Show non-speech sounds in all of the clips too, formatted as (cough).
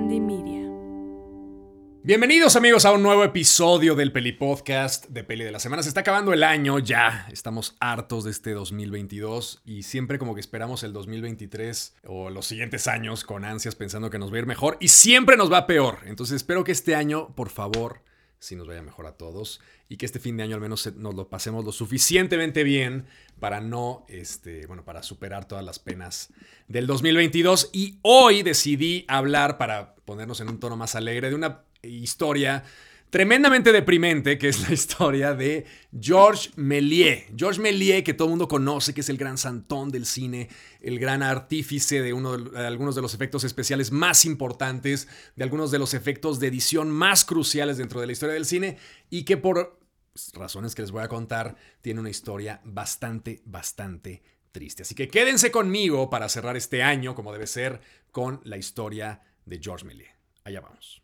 Media. Bienvenidos amigos a un nuevo episodio del Peli Podcast de Peli de la Semana. Se está acabando el año ya, estamos hartos de este 2022 y siempre como que esperamos el 2023 o los siguientes años con ansias pensando que nos va a ir mejor y siempre nos va peor. Entonces espero que este año, por favor, si nos vaya mejor a todos y que este fin de año al menos nos lo pasemos lo suficientemente bien para no, este, bueno, para superar todas las penas del 2022. Y hoy decidí hablar, para ponernos en un tono más alegre, de una historia tremendamente deprimente, que es la historia de Georges Méliès. Georges Méliès, que todo el mundo conoce, que es el gran santón del cine, el gran artífice de, uno de, algunos de los efectos especiales más importantes, de algunos de los efectos de edición más cruciales dentro de la historia del cine, y que por razones que les voy a contar, tiene una historia bastante, bastante triste. Así que quédense conmigo para cerrar este año, como debe ser, con la historia de Georges Méliès. Allá vamos.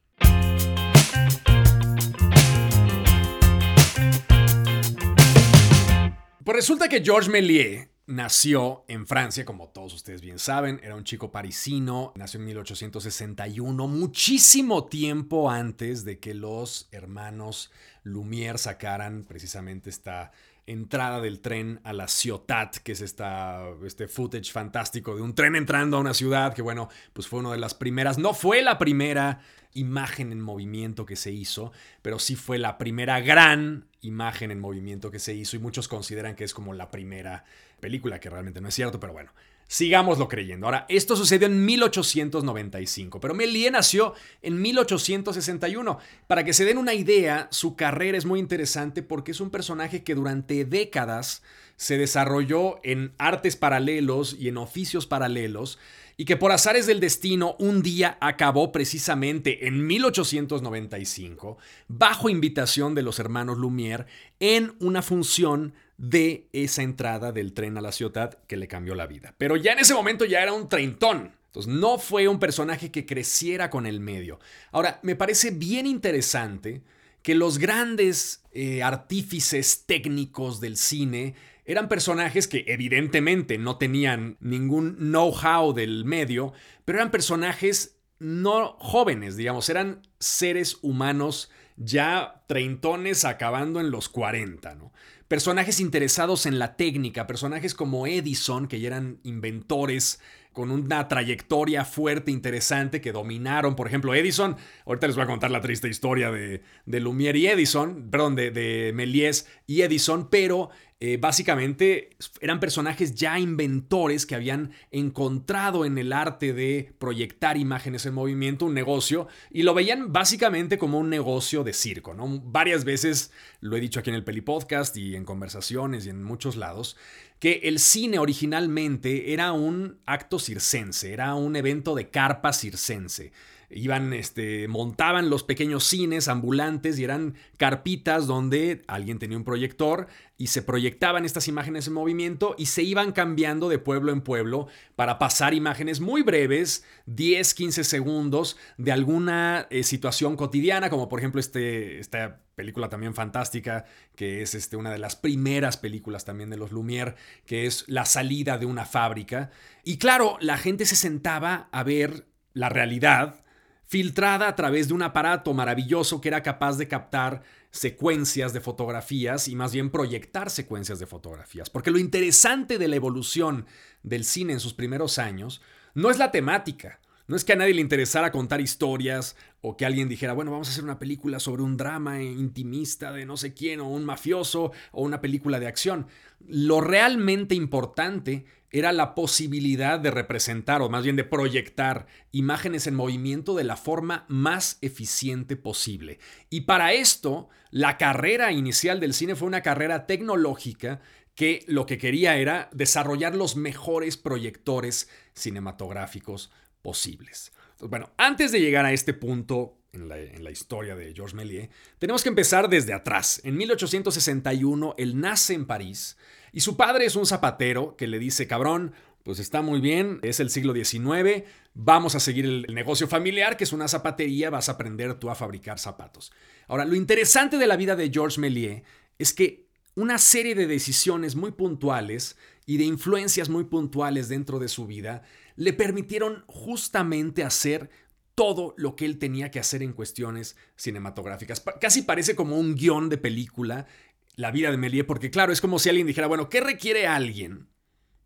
Pues resulta que Georges Méliès nació en Francia, como todos ustedes bien saben, era un chico parisino, nació en 1861, muchísimo tiempo antes de que los hermanos Lumière sacaran precisamente esta entrada del tren a la ciudad, que es esta, este footage fantástico de un tren entrando a una ciudad, que bueno, pues fue una de las primeras, no fue la primera imagen en movimiento que se hizo, pero sí fue la primera gran imagen en movimiento que se hizo y muchos consideran que es como la primera película, que realmente no es cierto, pero bueno, Sigámoslo creyendo. Ahora, esto sucedió en 1895, pero Méliès nació en 1861. Para que se den una idea, su carrera es muy interesante porque es un personaje que durante décadas se desarrolló en artes paralelos y en oficios paralelos y que por azares del destino un día acabó precisamente en 1895 bajo invitación de los hermanos Lumière en una función de esa entrada del tren a la ciudad que le cambió la vida. Pero ya en ese momento ya era un treintón. Entonces no fue un personaje que creciera con el medio. Ahora, me parece bien interesante que los grandes eh, artífices técnicos del cine eran personajes que evidentemente no tenían ningún know-how del medio, pero eran personajes no jóvenes, digamos, eran seres humanos ya treintones acabando en los 40, ¿no? Personajes interesados en la técnica, personajes como Edison, que ya eran inventores con una trayectoria fuerte, interesante, que dominaron, por ejemplo, Edison. Ahorita les voy a contar la triste historia de, de Lumière y Edison, perdón, de, de Méliès y Edison, pero eh, básicamente eran personajes ya inventores que habían encontrado en el arte de proyectar imágenes en movimiento un negocio y lo veían básicamente como un negocio de circo. Varias veces lo he dicho aquí en el Peli Podcast y en conversaciones y en muchos lados que el cine originalmente era un acto circense, era un evento de carpa circense iban, este, montaban los pequeños cines ambulantes y eran carpitas donde alguien tenía un proyector y se proyectaban estas imágenes en movimiento y se iban cambiando de pueblo en pueblo para pasar imágenes muy breves, 10, 15 segundos, de alguna eh, situación cotidiana, como por ejemplo este, esta película también fantástica, que es este, una de las primeras películas también de los Lumière, que es la salida de una fábrica. Y claro, la gente se sentaba a ver la realidad filtrada a través de un aparato maravilloso que era capaz de captar secuencias de fotografías y más bien proyectar secuencias de fotografías. Porque lo interesante de la evolución del cine en sus primeros años no es la temática, no es que a nadie le interesara contar historias o que alguien dijera, bueno, vamos a hacer una película sobre un drama intimista de no sé quién o un mafioso o una película de acción. Lo realmente importante era la posibilidad de representar o más bien de proyectar imágenes en movimiento de la forma más eficiente posible. Y para esto, la carrera inicial del cine fue una carrera tecnológica que lo que quería era desarrollar los mejores proyectores cinematográficos posibles. bueno, antes de llegar a este punto en la, historia de Georges Méliès, tenemos que empezar desde atrás. En 1861, él nace en París y su padre es un zapatero que le dice, cabrón, pues está muy bien, es el siglo XIX, vamos a seguir el, negocio familiar, que es una zapatería, vas a aprender tú a fabricar zapatos. Ahora, lo interesante de la vida de Georges Méliès es que una serie de decisiones muy puntuales y de influencias muy puntuales dentro de su vida le permitieron justamente hacer todo lo que él tenía que hacer en cuestiones cinematográficas. Casi parece como un guion de película, la vida de Méliès, porque claro, es como si alguien dijera, bueno, ¿qué requiere alguien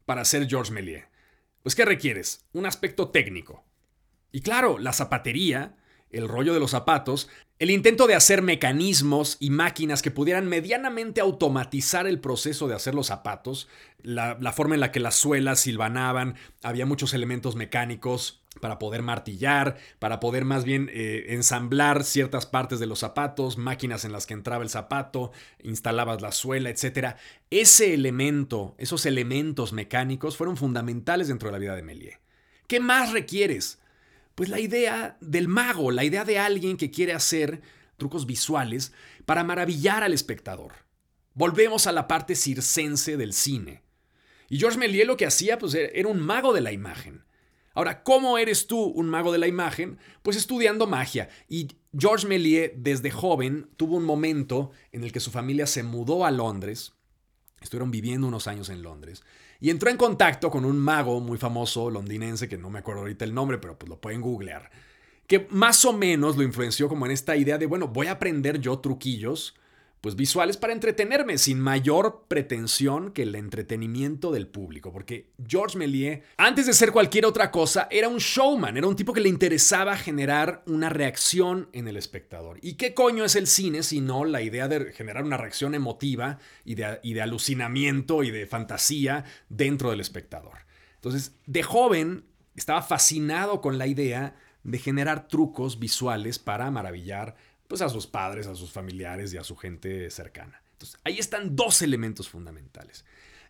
para ser Georges Méliès? Pues ¿qué requieres? Un aspecto técnico. Y claro, la zapatería, el rollo de los zapatos, el intento de hacer mecanismos y máquinas que pudieran medianamente automatizar el proceso de hacer los zapatos, la, forma en la que las suelas silvanaban, había muchos elementos mecánicos para poder martillar, para poder más bien eh, ensamblar ciertas partes de los zapatos, máquinas en las que entraba el zapato, instalabas la suela, etc. Ese elemento, esos elementos mecánicos fueron fundamentales dentro de la vida de Méliès. ¿Qué más requieres? Pues la idea del mago, la idea de alguien que quiere hacer trucos visuales para maravillar al espectador. Volvemos a la parte circense del cine. Y Georges Méliès lo que hacía pues era un mago de la imagen. Ahora, ¿cómo eres tú un mago de la imagen? Pues estudiando magia. Y Georges Méliès desde joven tuvo un momento en el que su familia se mudó a Londres. Estuvieron viviendo unos años en Londres y entró en contacto con un mago muy famoso londinense, que no me acuerdo ahorita el nombre, pero pues lo pueden googlear, que más o menos lo influenció como en esta idea de, bueno, voy a aprender yo truquillos pues visuales para entretenerme sin mayor pretensión que el entretenimiento del público, porque Georges Méliès, antes de ser cualquier otra cosa, era un showman, era un tipo que le interesaba generar una reacción en el espectador. ¿Y qué coño es el cine sino la idea de generar una reacción emotiva y de, y de alucinamiento y de fantasía dentro del espectador? Entonces, de joven estaba fascinado con la idea de generar trucos visuales para maravillar pues a sus padres, a sus familiares y a su gente cercana. Entonces, ahí están dos elementos fundamentales.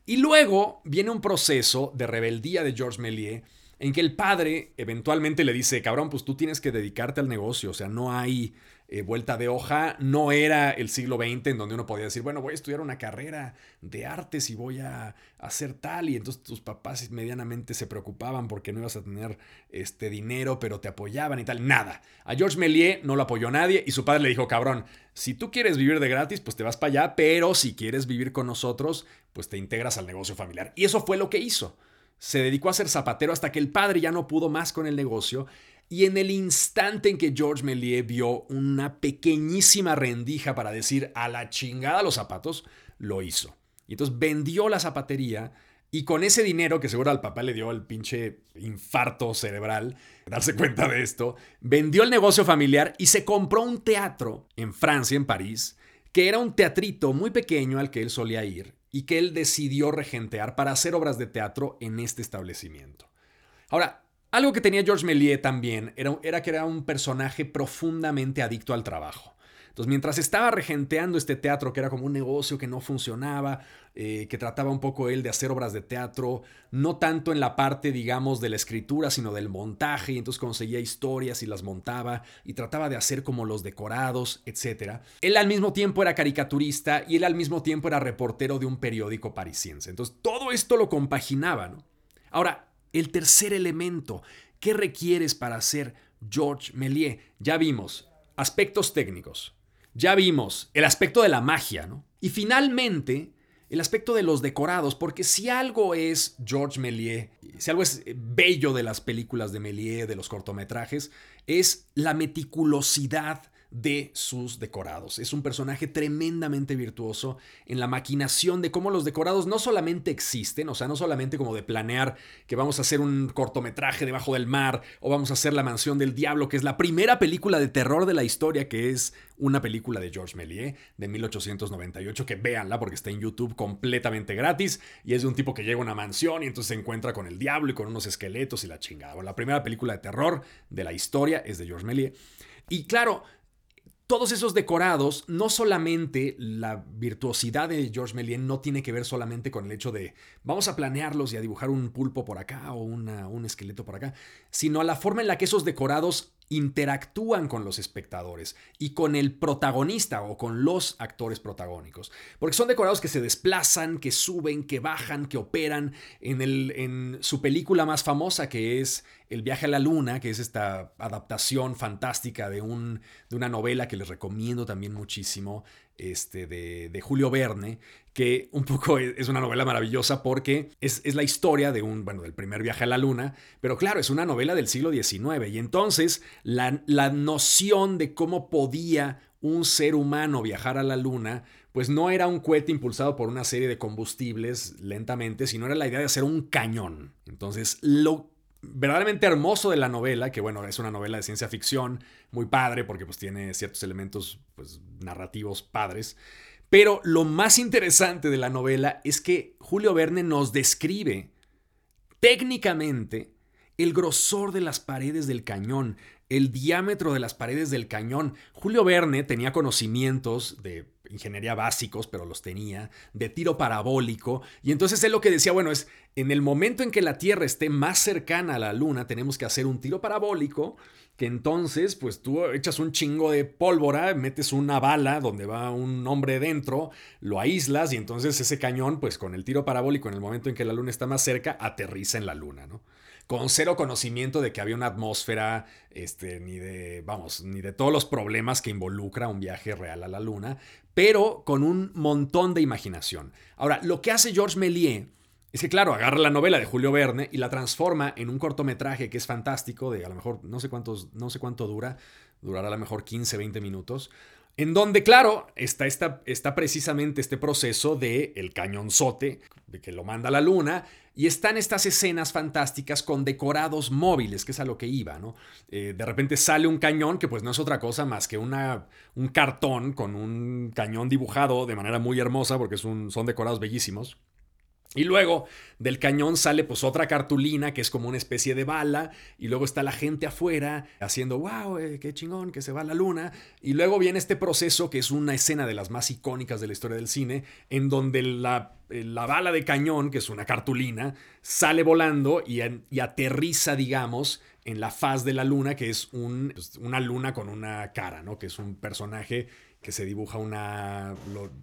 Y luego viene un proceso de rebeldía de Georges Méliès en que el padre eventualmente le dice, cabrón, pues tú tienes que dedicarte al negocio, o sea, no hay eh, vuelta de hoja, no era el siglo XX en donde uno podía decir, bueno, voy a estudiar una carrera de artes y voy a hacer tal, y entonces tus papás medianamente se preocupaban porque no ibas a tener este dinero, pero te apoyaban y tal, nada. A Georges Méliès no lo apoyó nadie y su padre le dijo, cabrón, si tú quieres vivir de gratis, pues te vas para allá, pero si quieres vivir con nosotros, pues te integras al negocio familiar. Y eso fue lo que hizo. Se dedicó a ser zapatero hasta que el padre ya no pudo más con el negocio y en el instante en que George Méliès vio una pequeñísima rendija para decir a la chingada los zapatos, lo hizo. Y entonces vendió la zapatería y con ese dinero que seguro al papá le dio el pinche infarto cerebral, darse cuenta de esto, vendió el negocio familiar y se compró un teatro en Francia, en París, que era un teatrito muy pequeño al que él solía ir y que él decidió regentear para hacer obras de teatro en este establecimiento. Ahora, algo que tenía George Méliès también era, era que era un personaje profundamente adicto al trabajo. Entonces, mientras estaba regenteando este teatro, que era como un negocio que no funcionaba, eh, que trataba un poco él de hacer obras de teatro, no tanto en la parte, digamos, de la escritura, sino del montaje, y entonces conseguía historias y las montaba, y trataba de hacer como los decorados, etc. Él al mismo tiempo era caricaturista y él al mismo tiempo era reportero de un periódico parisiense. Entonces, todo esto lo compaginaba, ¿no? Ahora, el tercer elemento, ¿qué requieres para ser George Méliès? Ya vimos aspectos técnicos, ya vimos el aspecto de la magia, ¿no? Y finalmente, el aspecto de los decorados, porque si algo es George Méliès, si algo es bello de las películas de Méliès, de los cortometrajes, es la meticulosidad de sus decorados. Es un personaje tremendamente virtuoso en la maquinación de cómo los decorados no solamente existen, o sea, no solamente como de planear que vamos a hacer un cortometraje debajo del mar o vamos a hacer La Mansión del Diablo, que es la primera película de terror de la historia, que es una película de Georges Méliès de 1898, que véanla porque está en YouTube completamente gratis y es de un tipo que llega a una mansión y entonces se encuentra con el diablo y con unos esqueletos y la chingada. la primera película de terror de la historia es de Georges Méliès. Y claro, todos esos decorados, no solamente la virtuosidad de George Méliès no tiene que ver solamente con el hecho de vamos a planearlos y a dibujar un pulpo por acá o un esqueleto por acá, sino la forma en la que esos decorados interactúan con los espectadores y con el protagonista o con los actores protagónicos. Porque son decorados que se desplazan, que suben, que bajan, que operan. En, el, en su película más famosa, que es El viaje a la luna, que es esta adaptación fantástica de, un, de una novela que les recomiendo también muchísimo, este, de, Julio Verne, que un poco es una novela maravillosa porque es, la historia de un, bueno, del primer viaje a la luna, pero claro, es una novela del siglo XIX y entonces la, la noción de cómo podía un ser humano viajar a la luna, pues no era un cohete impulsado por una serie de combustibles lentamente, sino era la idea de hacer un cañón. Entonces, lo verdaderamente hermoso de la novela, que bueno, es una novela de ciencia ficción, muy padre, porque pues tiene ciertos elementos pues, narrativos padres, pero lo más interesante de la novela es que Julio Verne nos describe técnicamente el grosor de las paredes del cañón, el diámetro de las paredes del cañón. Julio Verne tenía conocimientos de ingeniería básicos, pero los tenía, de tiro parabólico, y entonces él lo que decía, bueno, es, en el momento en que la Tierra esté más cercana a la Luna, tenemos que hacer un tiro parabólico, que entonces, pues tú echas un chingo de pólvora, metes una bala donde va un hombre dentro, lo aíslas, y entonces ese cañón, pues con el tiro parabólico, en el momento en que la Luna está más cerca, aterriza en la Luna, ¿no? Con cero conocimiento de que había una atmósfera, este, ni de, vamos, ni de todos los problemas que involucra un viaje real a la Luna, pero con un montón de imaginación. Ahora, lo que hace Georges Méliès es que, claro, agarra la novela de Julio Verne y la transforma en un cortometraje que es fantástico, de a lo mejor no sé, cuántos, no sé cuánto dura, durará a lo mejor 15, 20 minutos, en donde, claro, está, está precisamente este proceso de el cañonzote, de que lo manda la luna, y están estas escenas fantásticas con decorados móviles, que es a lo que iba, ¿no? Eh, de repente sale un cañón que pues no es otra cosa más que una, un cartón con un cañón dibujado de manera muy hermosa, porque son decorados bellísimos. Y luego del cañón sale pues otra cartulina que es como una especie de bala y luego está la gente afuera haciendo wow, eh, qué chingón que se va la luna y luego viene este proceso que es una escena de las más icónicas de la historia del cine en donde la, eh, la bala de cañón, que es una cartulina, sale volando y, y aterriza digamos en la faz de la luna que es un, pues, una luna con una cara, ¿no? Que es un personaje que se dibuja una...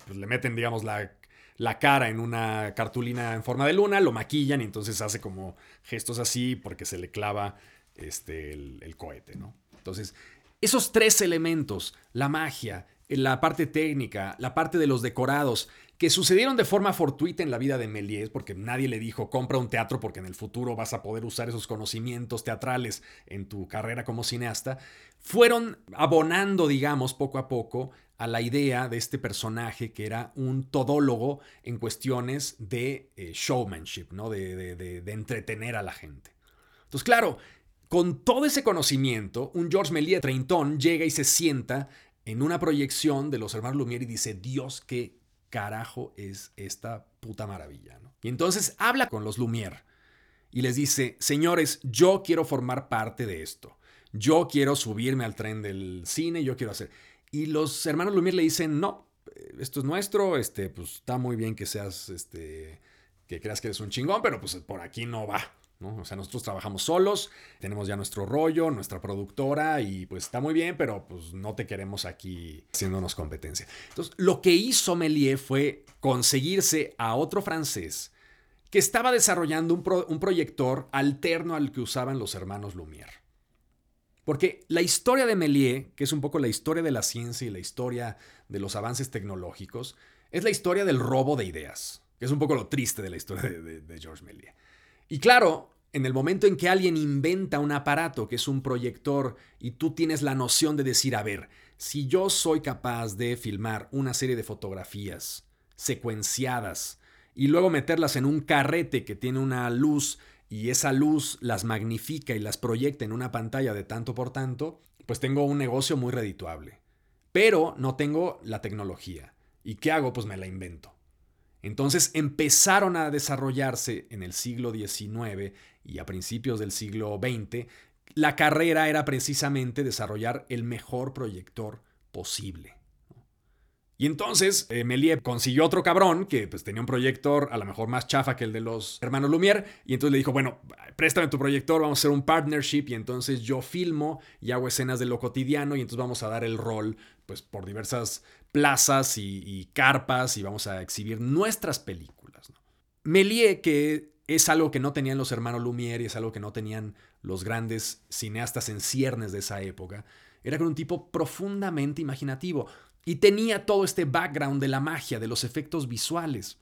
pues le meten digamos la la cara en una cartulina en forma de luna, lo maquillan y entonces hace como gestos así porque se le clava este, el, cohete, ¿no? Entonces, esos tres elementos, la magia, la parte técnica, la parte de los decorados, que sucedieron de forma fortuita en la vida de Méliès, porque nadie le dijo, compra un teatro porque en el futuro vas a poder usar esos conocimientos teatrales en tu carrera como cineasta, fueron abonando, digamos, poco a poco a la idea de este personaje que era un todólogo en cuestiones de eh, showmanship, ¿no? De, de, entretener a la gente. Entonces, claro, con todo ese conocimiento, un Georges Méliès treintón llega y se sienta en una proyección de los hermanos Lumière y dice, Dios, qué carajo es esta puta maravilla. ¿no? Y entonces habla con los Lumière y les dice, señores, yo quiero formar parte de esto. Yo quiero subirme al tren del cine, yo quiero hacer... Y los hermanos Lumière le dicen, no, esto es nuestro, este, pues está muy bien que seas, este, que creas que eres un chingón, pero pues por aquí no va. ¿no? O sea, nosotros trabajamos solos, tenemos ya nuestro rollo, nuestra productora y pues está muy bien, pero pues no te queremos aquí haciéndonos competencia. Entonces, lo que hizo Méliès fue conseguirse a otro francés que estaba desarrollando un, un proyector alterno al que usaban los hermanos Lumière. Porque la historia de Méliès, que es un poco la historia de la ciencia y la historia de los avances tecnológicos, es la historia del robo de ideas, que es un poco lo triste de la historia de, de, Georges Méliès. Y claro, en el momento en que alguien inventa un aparato que es un proyector y tú tienes la noción de decir, a ver, si yo soy capaz de filmar una serie de fotografías secuenciadas y luego meterlas en un carrete que tiene una luz y esa luz las magnifica y las proyecta en una pantalla de tanto por tanto, pues tengo un negocio muy redituable. Pero no tengo la tecnología. ¿Y qué hago? Pues me la invento. Entonces empezaron a desarrollarse en el siglo XIX y a principios del siglo XX. La carrera era precisamente desarrollar el mejor proyector posible. Y entonces eh, consiguió otro cabrón que pues, tenía un proyector a lo mejor más chafa que el de los hermanos Lumière. Y entonces le dijo, bueno, préstame tu proyector, vamos a hacer un partnership. Y entonces yo filmo y hago escenas de lo cotidiano. Y entonces vamos a dar el rol pues, por diversas plazas y, carpas y vamos a exhibir nuestras películas. ¿no? que es algo que no tenían los hermanos Lumière y es algo que no tenían los grandes cineastas en ciernes de esa época, era con un tipo profundamente imaginativo. Y tenía todo este background de la magia, de los efectos visuales.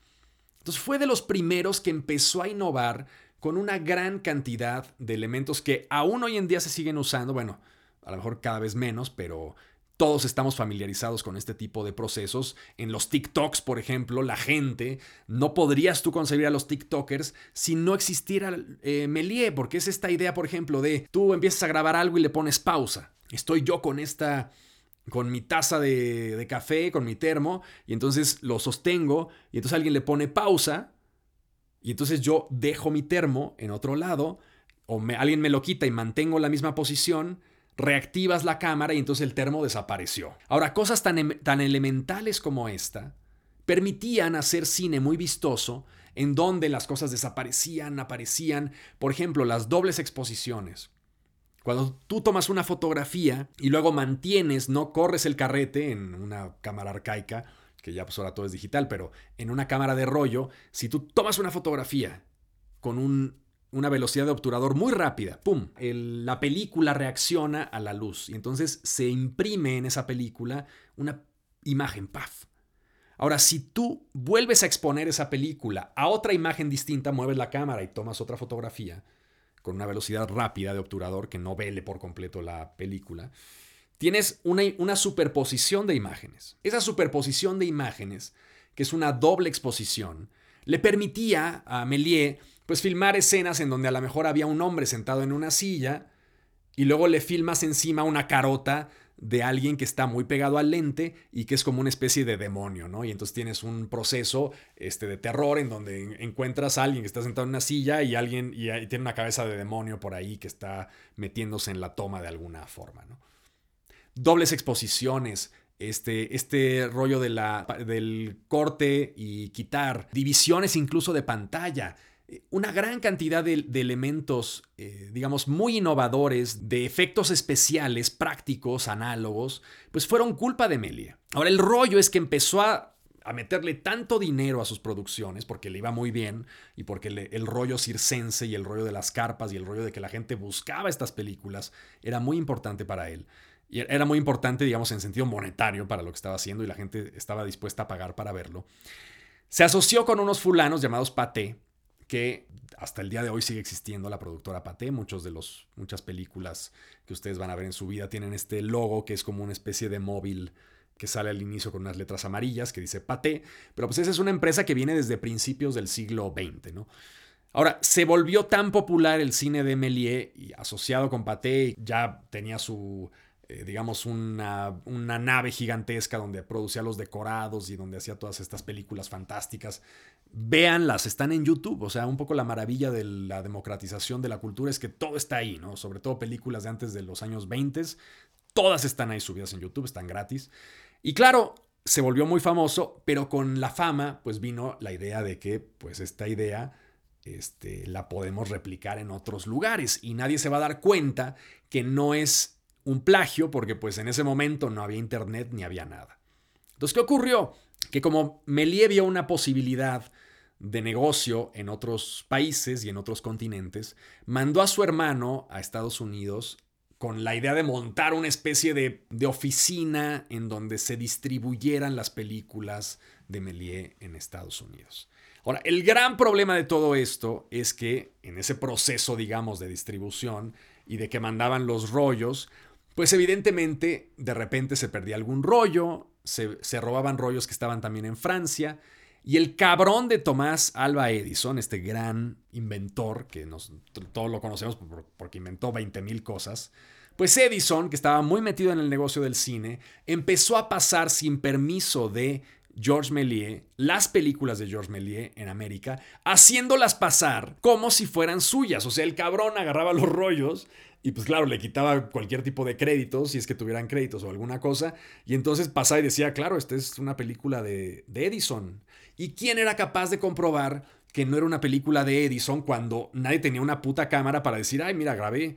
Entonces fue de los primeros que empezó a innovar con una gran cantidad de elementos que aún hoy en día se siguen usando, bueno, a lo mejor cada vez menos, pero todos estamos familiarizados con este tipo de procesos. En los TikToks, por ejemplo, la gente, no podrías tú concebir a los TikTokers si no existiera eh, Melie, porque es esta idea, por ejemplo, de tú empiezas a grabar algo y le pones pausa. Estoy yo con esta con mi taza de, café, con mi termo, y entonces lo sostengo, y entonces alguien le pone pausa, y entonces yo dejo mi termo en otro lado, o alguien me lo quita y mantengo la misma posición, reactivas la cámara y entonces el termo desapareció. Ahora, cosas tan, em, tan elementales como esta permitían hacer cine muy vistoso en donde las cosas desaparecían, aparecían, por ejemplo, las dobles exposiciones. Cuando tú tomas una fotografía y luego mantienes, no corres el carrete en una cámara arcaica, que ya pues ahora todo es digital, pero en una cámara de rollo, si tú tomas una fotografía con un una velocidad de obturador muy rápida. ¡Pum! la película reacciona a la luz y entonces se imprime en esa película una imagen, ¡paf! Ahora, si tú vuelves a exponer esa película a otra imagen distinta, mueves la cámara y tomas otra fotografía con una velocidad rápida de obturador que no vele por completo la película, tienes una, una superposición de imágenes. Esa superposición de imágenes, que es una doble exposición, le permitía a Méliès pues filmar escenas en donde a lo mejor había un hombre sentado en una silla y luego le filmas encima una carota de alguien que está muy pegado al lente y que es como una especie de demonio, ¿no? Y entonces tienes un proceso este, de terror en donde encuentras a alguien que está sentado en una silla y alguien y, tiene una cabeza de demonio por ahí que está metiéndose en la toma de alguna forma, ¿no? Dobles exposiciones, este, este rollo de la, del corte y quitar, divisiones incluso de pantalla una gran cantidad de, elementos, eh, digamos, muy innovadores, de efectos especiales, prácticos, análogos, pues fueron culpa de Melia. Ahora, el rollo es que empezó a, meterle tanto dinero a sus producciones, porque le iba muy bien, y porque el rollo circense y el rollo de las carpas y el rollo de que la gente buscaba estas películas era muy importante para él. Y era muy importante, digamos, en sentido monetario para lo que estaba haciendo y la gente estaba dispuesta a pagar para verlo. Se asoció con unos fulanos llamados Paté, que hasta el día de hoy sigue existiendo la productora Paté. Muchos de los, muchas películas que ustedes van a ver en su vida tienen este logo que es como una especie de móvil que sale al inicio con unas letras amarillas que dice Paté. Pero pues esa es una empresa que viene desde principios del siglo XX, ¿no? Ahora, se volvió tan popular el cine de Méliès y asociado con Paté, ya tenía su eh, digamos, una, una, nave gigantesca donde producía los decorados y donde hacía todas estas películas fantásticas. Véanlas, están en YouTube. O sea, un poco la maravilla de la democratización de la cultura es que todo está ahí, ¿no? Sobre todo películas de antes de los años 20. Todas están ahí subidas en YouTube, están gratis. Y claro, se volvió muy famoso, pero con la fama, pues vino la idea de que, pues esta idea este, la podemos replicar en otros lugares y nadie se va a dar cuenta que no es un plagio porque pues en ese momento no había internet ni había nada. Entonces, ¿qué ocurrió? Que como Melie vio una posibilidad de negocio en otros países y en otros continentes, mandó a su hermano a Estados Unidos con la idea de montar una especie de, de oficina en donde se distribuyeran las películas de Melie en Estados Unidos. Ahora, el gran problema de todo esto es que en ese proceso, digamos, de distribución y de que mandaban los rollos, pues evidentemente de repente se perdía algún rollo, se, robaban rollos que estaban también en Francia, y el cabrón de Tomás Alba Edison, este gran inventor, que todos lo conocemos porque inventó 20.000 cosas, pues Edison, que estaba muy metido en el negocio del cine, empezó a pasar sin permiso de Georges Méliès las películas de Georges Méliès en América, haciéndolas pasar como si fueran suyas. O sea, el cabrón agarraba los rollos y pues claro, le quitaba cualquier tipo de créditos, si es que tuvieran créditos o alguna cosa. Y entonces pasaba y decía, claro, esta es una película de, de Edison. ¿Y quién era capaz de comprobar que no era una película de Edison cuando nadie tenía una puta cámara para decir, ay, mira, grabé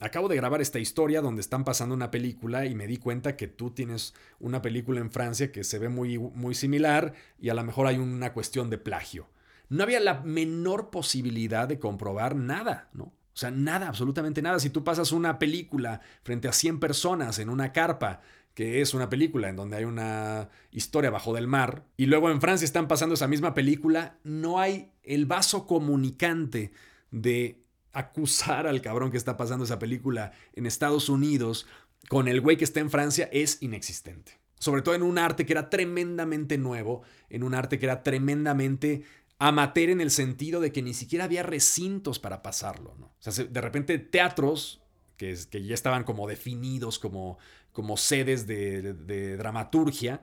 acabo de grabar esta historia donde están pasando una película y me di cuenta que tú tienes una película en Francia que se ve muy, muy similar y a lo mejor hay una cuestión de plagio. No había la menor posibilidad de comprobar nada, ¿no? O sea, nada, absolutamente nada. Si tú pasas una película frente a 100 personas en una carpa, que es una película en donde hay una historia bajo del mar, y luego en Francia están pasando esa misma película, no hay el vaso comunicante de acusar al cabrón que está pasando esa película en Estados Unidos con el güey que está en Francia es inexistente. Sobre todo en un arte que era tremendamente nuevo, en un arte que era tremendamente amateur en el sentido de que ni siquiera había recintos para pasarlo. ¿no? O sea, de repente teatros que, que ya estaban como definidos como, como sedes de, dramaturgia,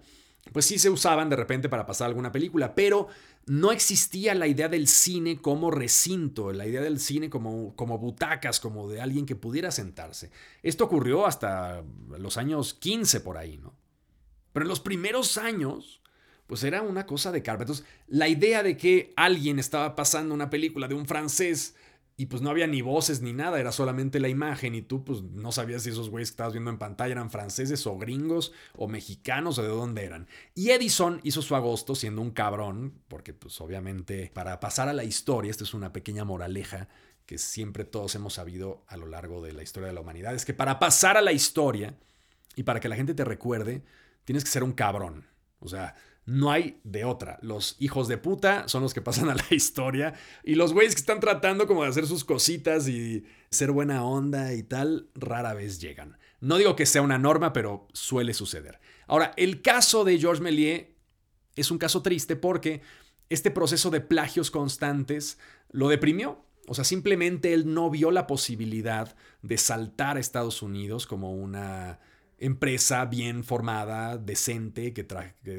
pues sí se usaban de repente para pasar alguna película, pero no existía la idea del cine como recinto, la idea del cine como, como butacas, como de alguien que pudiera sentarse. Esto ocurrió hasta los años 15 por ahí, ¿no? Pero en los primeros años, pues era una cosa de carpa. Entonces, la idea de que alguien estaba pasando una película de un francés y pues no había ni voces ni nada, era solamente la imagen y tú pues no sabías si esos güeyes que estabas viendo en pantalla eran franceses o gringos o mexicanos o de dónde eran. Y Edison hizo su agosto siendo un cabrón, porque pues obviamente para pasar a la historia, esta es una pequeña moraleja que siempre todos hemos sabido a lo largo de la historia de la humanidad, es que para pasar a la historia y para que la gente te recuerde, tienes que ser un cabrón. O sea, no hay de otra. Los hijos de puta son los que pasan a la (laughs) historia y los güeyes que están tratando como de hacer sus cositas y ser buena onda y tal, rara vez llegan. No digo que sea una norma, pero suele suceder. Ahora, el caso de Georges Méliès es un caso triste porque este proceso de plagios constantes lo deprimió. O sea, simplemente él no vio la posibilidad de saltar a Estados Unidos como una empresa bien formada, decente, que,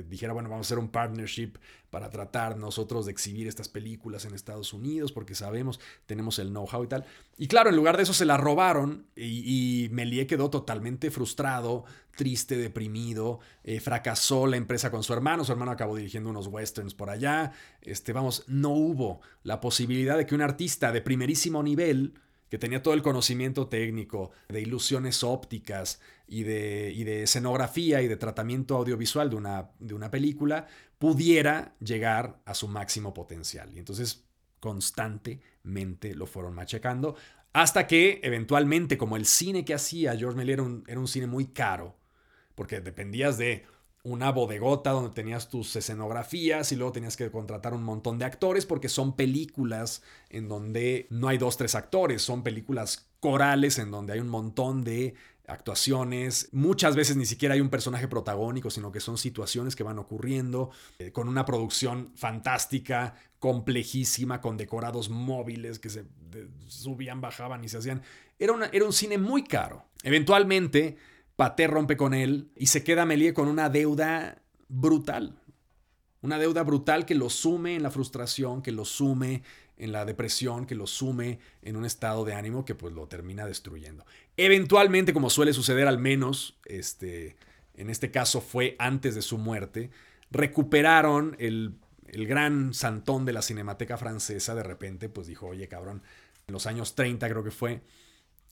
dijera, bueno, vamos a hacer un partnership para tratar nosotros de exhibir estas películas en Estados Unidos, porque sabemos, tenemos el know-how y tal. Y claro, en lugar de eso se la robaron y, y Melie quedó totalmente frustrado, triste, deprimido, eh, fracasó la empresa con su hermano, su hermano acabó dirigiendo unos westerns por allá, este, vamos, no hubo la posibilidad de que un artista de primerísimo nivel, que tenía todo el conocimiento técnico de ilusiones ópticas y de, y de escenografía y de tratamiento audiovisual de una, de una película, pudiera llegar a su máximo potencial. Y entonces constantemente lo fueron machacando, hasta que eventualmente, como el cine que hacía George Miller era un cine muy caro, porque dependías de una bodegota donde tenías tus escenografías y luego tenías que contratar un montón de actores porque son películas en donde no hay dos, tres actores, son películas corales en donde hay un montón de actuaciones. Muchas veces ni siquiera hay un personaje protagónico, sino que son situaciones que van ocurriendo eh, con una producción fantástica, complejísima, con decorados móviles que se subían, bajaban y se hacían. Era, era un cine muy caro. Eventualmente Paté rompe con él y se queda Melie con una deuda brutal. Una deuda brutal que lo sume en la frustración, que lo sume en la depresión, que lo sume en un estado de ánimo que pues lo termina destruyendo. Eventualmente, como suele suceder al menos, este, en este caso fue antes de su muerte, recuperaron el, gran santón de la Cinemateca Francesa, de repente pues dijo, oye cabrón, en los años 30 creo que fue,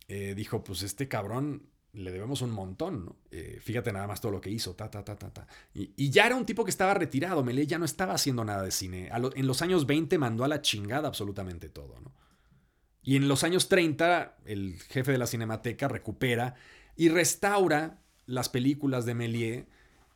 eh, dijo, pues este cabrón le debemos un montón, ¿no? Eh, fíjate nada más todo lo que hizo, ta, ta, ta, ta, ta. Y, ya era un tipo que estaba retirado, Melé ya no estaba haciendo nada de cine. en los años 20 mandó a la chingada absolutamente todo. Y en los años 30, el jefe de la Cinemateca recupera y restaura las películas de Méliès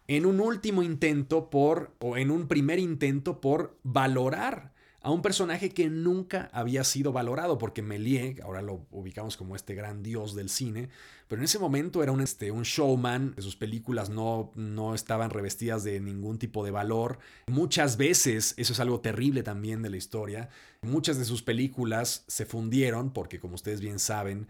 en un último intento por, o en un primer intento por valorar a un personaje que nunca había sido valorado, porque Méliès, ahora lo ubicamos como este gran dios del cine, pero en ese momento era un, este, un showman, sus películas no, no estaban revestidas de ningún tipo de valor. Muchas veces, eso es algo terrible también de la historia, muchas de sus películas se fundieron, porque como ustedes bien saben,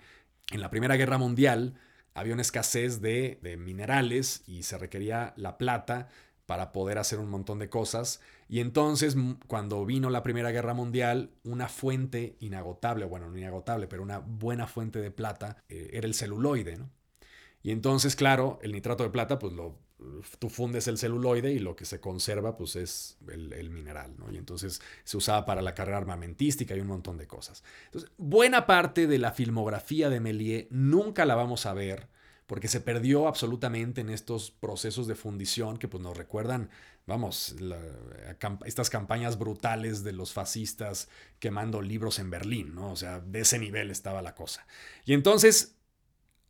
en la Primera Guerra Mundial había una escasez de, de minerales y se requería la plata para poder hacer un montón de cosas. Y entonces, cuando vino la Primera Guerra Mundial, una fuente inagotable, bueno, no inagotable, pero una buena fuente de plata eh, era el celuloide, ¿no? Y entonces, claro, el nitrato de plata, pues lo, tú fundes el celuloide y lo que se conserva, pues es el, mineral, ¿no? Y entonces se usaba para la carrera armamentística y un montón de cosas. Entonces, buena parte de la filmografía de Méliès nunca la vamos a ver porque se perdió absolutamente en estos procesos de fundición que pues nos recuerdan, vamos, estas campañas brutales de los fascistas quemando libros en Berlín, ¿no? O sea, de ese nivel estaba la cosa. Y entonces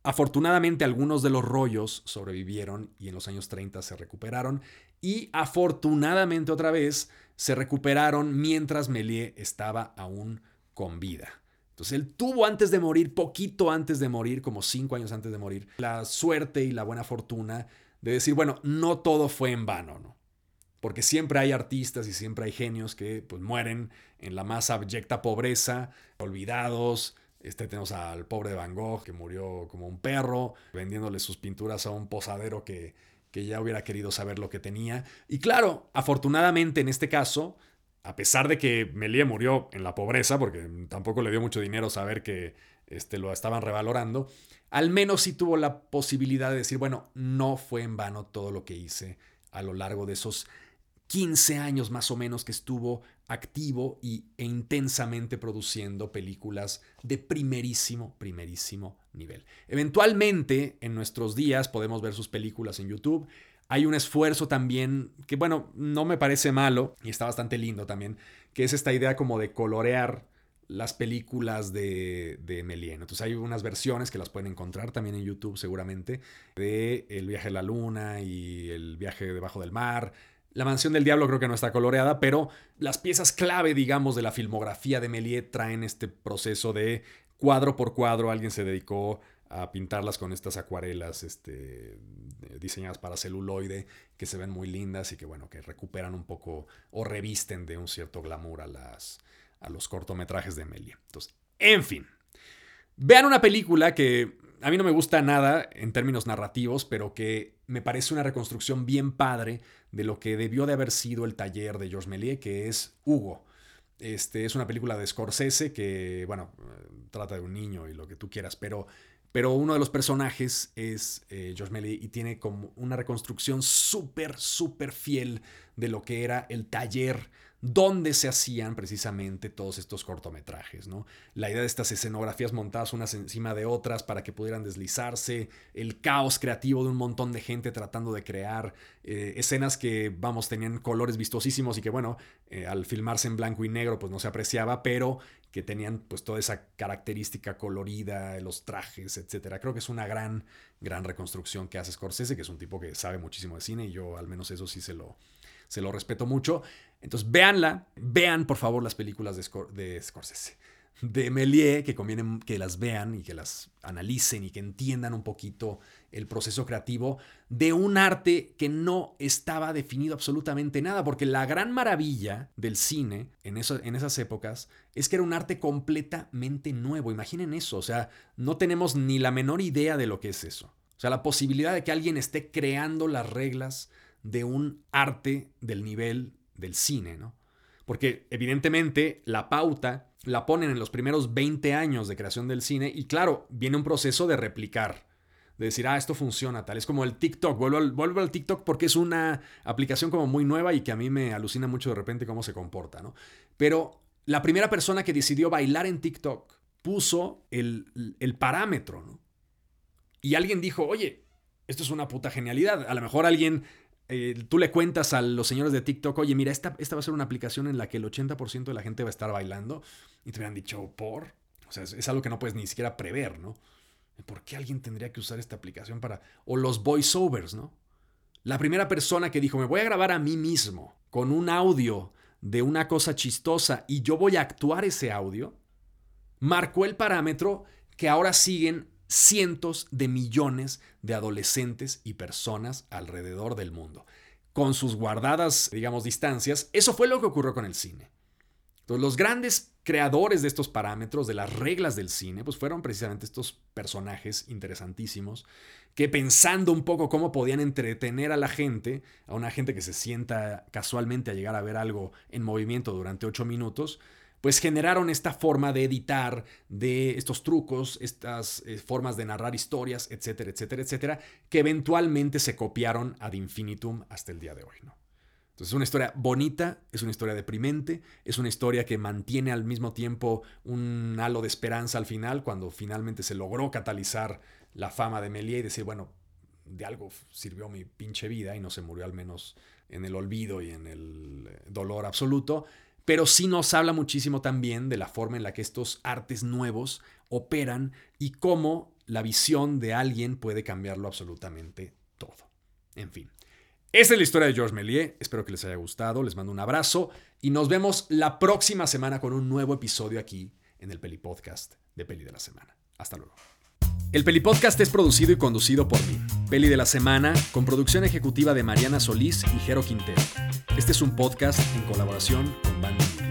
Afortunadamente algunos de los rollos sobrevivieron y en los años 30 se recuperaron y afortunadamente otra vez se recuperaron mientras Méliès estaba aún con vida. Entonces él tuvo antes de morir, poquito antes de morir, como cinco años antes de morir, la suerte y la buena fortuna de decir, bueno, no todo fue en vano, ¿no? Porque siempre hay artistas y siempre hay genios que pues, mueren en la más abyecta pobreza, olvidados, este, tenemos al pobre Van Gogh que murió como un perro, vendiéndole sus pinturas a un posadero que, que ya hubiera querido saber lo que tenía. Y claro, afortunadamente en este caso, a pesar de que Melie murió en la pobreza, porque tampoco le dio mucho dinero saber que este, lo estaban revalorando, al menos sí tuvo la posibilidad de decir, bueno, no fue en vano todo lo que hice a lo largo de esos 15 años más o menos que estuvo activo y, e intensamente produciendo películas de primerísimo, primerísimo nivel. Eventualmente, en nuestros días, podemos ver sus películas en YouTube. Hay un esfuerzo también que, bueno, no me parece malo y está bastante lindo también, que es esta idea como de colorear las películas de, de Entonces hay unas versiones que las pueden encontrar también en YouTube seguramente, de El viaje a la luna y El viaje debajo del mar, la mansión del diablo creo que no está coloreada, pero las piezas clave, digamos, de la filmografía de Méliès traen este proceso de cuadro por cuadro. Alguien se dedicó a pintarlas con estas acuarelas este, diseñadas para celuloide, que se ven muy lindas y que, bueno, que recuperan un poco o revisten de un cierto glamour a, las, a los cortometrajes de Méliès. Entonces, en fin. Vean una película que a mí no me gusta nada en términos narrativos, pero que me parece una reconstrucción bien padre de lo que debió de haber sido el taller de Georges Méliès, que es Hugo. Este, es una película de Scorsese que, bueno, trata de un niño y lo que tú quieras, pero, pero uno de los personajes es eh, Georges Méliès y tiene como una reconstrucción súper, súper fiel de lo que era el taller donde se hacían precisamente todos estos cortometrajes. ¿no? La idea de estas escenografías montadas unas encima de otras para que pudieran deslizarse, el caos creativo de un montón de gente tratando de crear eh, escenas que, vamos, tenían colores vistosísimos y que, bueno, eh, al filmarse en blanco y negro, pues no se apreciaba, pero que tenían pues toda esa característica colorida, los trajes, etcétera. Creo que es una gran, gran reconstrucción que hace Scorsese, que es un tipo que sabe muchísimo de cine y yo al menos eso sí se lo, se lo respeto mucho. Entonces, véanla, vean por favor las películas de, de Scorsese, de Méliès, que conviene que las vean y que las analicen y que entiendan un poquito el proceso creativo de un arte que no estaba definido absolutamente nada, porque la gran maravilla del cine en, en esas épocas es que era un arte completamente nuevo. Imaginen eso, o sea, no tenemos ni la menor idea de lo que es eso. O sea, la posibilidad de que alguien esté creando las reglas de un arte del nivel del cine, ¿no? Porque evidentemente la pauta la ponen en los primeros 20 años de creación del cine y claro, viene un proceso de replicar, de decir, ah, esto funciona tal. Es como el TikTok, vuelvo al, vuelvo al TikTok porque es una aplicación como muy nueva y que a mí me alucina mucho de repente cómo se comporta, ¿no? Pero la primera persona que decidió bailar en TikTok puso el, el parámetro, ¿no? Y alguien dijo, oye, esto es una puta genialidad. A lo mejor alguien eh, tú le cuentas a los señores de TikTok, oye, mira, esta, esta va a ser una aplicación en la que el 80% de la gente va a estar bailando. Y te hubieran dicho, ¿por? O sea, es, algo que no puedes ni siquiera prever, ¿no? ¿Por qué alguien tendría que usar esta aplicación para... O los voiceovers, ¿no? La primera persona que dijo, me voy a grabar a mí mismo con un audio de una cosa chistosa y yo voy a actuar ese audio, marcó el parámetro que ahora siguen cientos de millones de adolescentes y personas alrededor del mundo. Con sus guardadas, digamos, distancias, eso fue lo que ocurrió con el cine. Los grandes creadores de estos parámetros, de las reglas del cine, pues fueron precisamente estos personajes interesantísimos que pensando un poco cómo podían entretener a la gente, a una gente que se sienta casualmente a llegar a ver algo en movimiento durante ocho minutos, pues generaron esta forma de editar, de estos trucos, estas eh, formas de narrar historias, etcétera, etcétera, etcétera, que eventualmente se copiaron ad infinitum hasta el día de hoy. ¿no? Entonces es una historia bonita, es una historia deprimente, es una historia que mantiene al mismo tiempo un halo de esperanza al final, cuando finalmente se logró catalizar la fama de Méliès y decir, bueno, de algo sirvió mi pinche vida y no se murió al menos en el olvido y en el eh, dolor absoluto, pero sí nos habla muchísimo también de la forma en la que estos artes nuevos operan y cómo la visión de alguien puede cambiarlo absolutamente todo. En fin. Esa es la historia de Georges Méliès. Espero que les haya gustado. Les mando un abrazo y nos vemos la próxima semana con un nuevo episodio aquí en el Peli Podcast de Peli de la Semana. Hasta luego. El Peli Podcast es producido y conducido por mí, Peli de la Semana, con producción ejecutiva de Mariana Solís y Jero Quintero. Este es un podcast en colaboración con Bandy